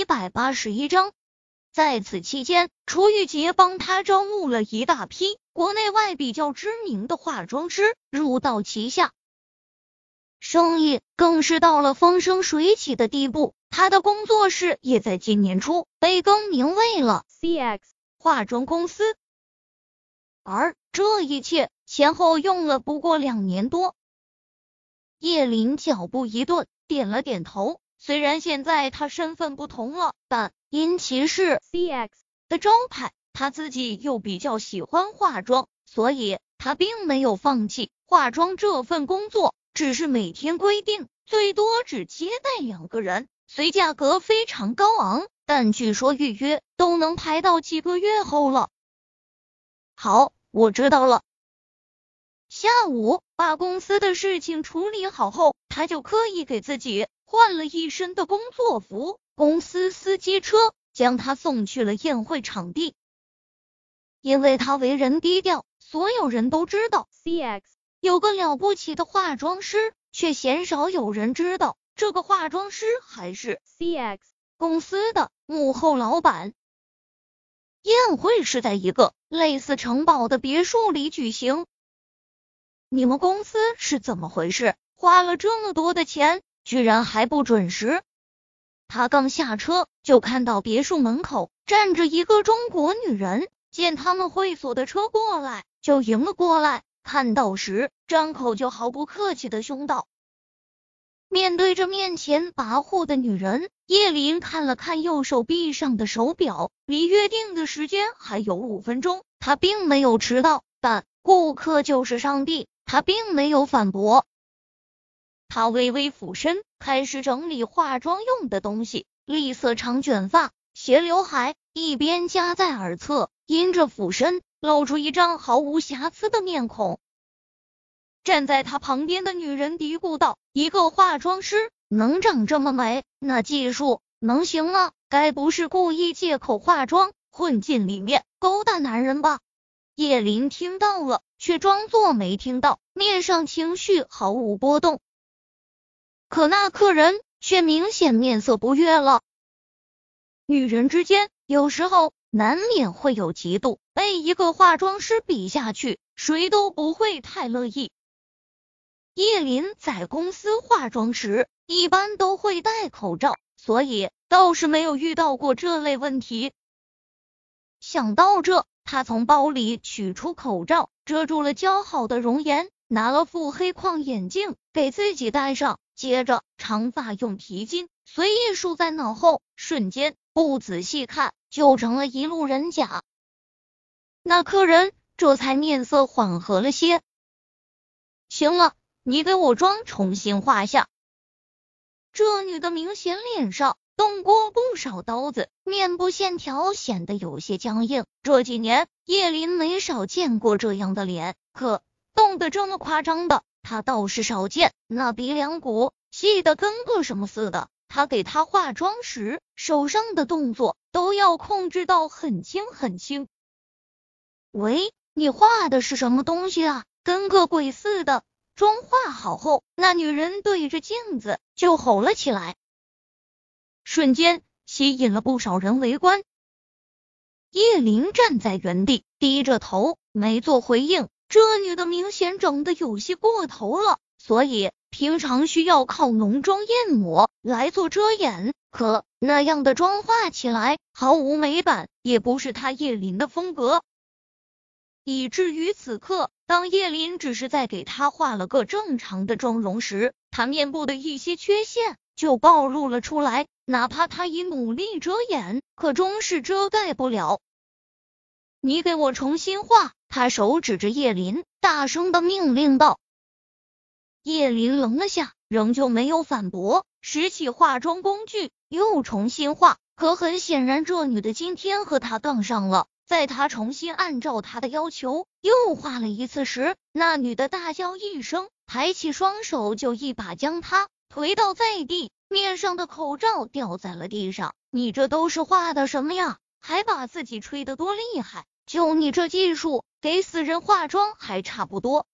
一百八十一章。在此期间，楚玉洁帮他招募了一大批国内外比较知名的化妆师入到旗下，生意更是到了风生水起的地步。他的工作室也在今年初被更名为了 CX 化妆公司，而这一切前后用了不过两年多。叶林脚步一顿，点了点头。虽然现在他身份不同了，但因其是 CX 的招牌，他自己又比较喜欢化妆，所以他并没有放弃化妆这份工作，只是每天规定最多只接待两个人，虽价格非常高昂，但据说预约都能排到几个月后了。好，我知道了。下午把公司的事情处理好后，他就刻意给自己。换了一身的工作服，公司司机车将他送去了宴会场地。因为他为人低调，所有人都知道 CX 有个了不起的化妆师，却鲜少有人知道这个化妆师还是 CX 公司的幕后老板。宴会是在一个类似城堡的别墅里举行。你们公司是怎么回事？花了这么多的钱？居然还不准时！他刚下车，就看到别墅门口站着一个中国女人。见他们会所的车过来，就迎了过来。看到时，张口就毫不客气的凶道：“面对着面前跋扈的女人，叶林看了看右手臂上的手表，离约定的时间还有五分钟。他并没有迟到，但顾客就是上帝，他并没有反驳。他微微俯身，开始整理化妆用的东西。栗色长卷发，斜刘海，一边夹在耳侧，因着俯身，露出一张毫无瑕疵的面孔。站在他旁边的女人嘀咕道：“一个化妆师能长这么美，那技术能行吗？该不是故意借口化妆混进里面勾搭男人吧？”叶林听到了，却装作没听到，面上情绪毫无波动。可那客人却明显面色不悦了。女人之间有时候难免会有嫉妒，被一个化妆师比下去，谁都不会太乐意。叶林在公司化妆时一般都会戴口罩，所以倒是没有遇到过这类问题。想到这，他从包里取出口罩，遮住了姣好的容颜，拿了副黑框眼镜给自己戴上。接着，长发用皮筋随意束在脑后，瞬间不仔细看就成了一路人甲。那客人这才面色缓和了些。行了，你给我妆重新画下。这女的明显脸上动过不少刀子，面部线条显得有些僵硬。这几年叶林没少见过这样的脸，可动得这么夸张的。他倒是少见，那鼻梁骨细的跟个什么似的。他给他化妆时，手上的动作都要控制到很轻很轻。喂，你画的是什么东西啊？跟个鬼似的！妆化好后，那女人对着镜子就吼了起来，瞬间吸引了不少人围观。叶灵站在原地，低着头，没做回应。这女的明显整的有些过头了，所以平常需要靠浓妆艳抹来做遮掩。可那样的妆化起来毫无美感，也不是她叶林的风格。以至于此刻，当叶林只是在给她画了个正常的妆容时，她面部的一些缺陷就暴露了出来。哪怕她已努力遮掩，可终是遮盖不了。你给我重新画。他手指着叶林，大声的命令道：“叶林愣了下，仍旧没有反驳，拾起化妆工具又重新画。可很显然，这女的今天和他杠上了。在他重新按照他的要求又画了一次时，那女的大叫一声，抬起双手就一把将他推倒在地，面上的口罩掉在了地上。你这都是画的什么呀？还把自己吹得多厉害？就你这技术！”给死人化妆还差不多。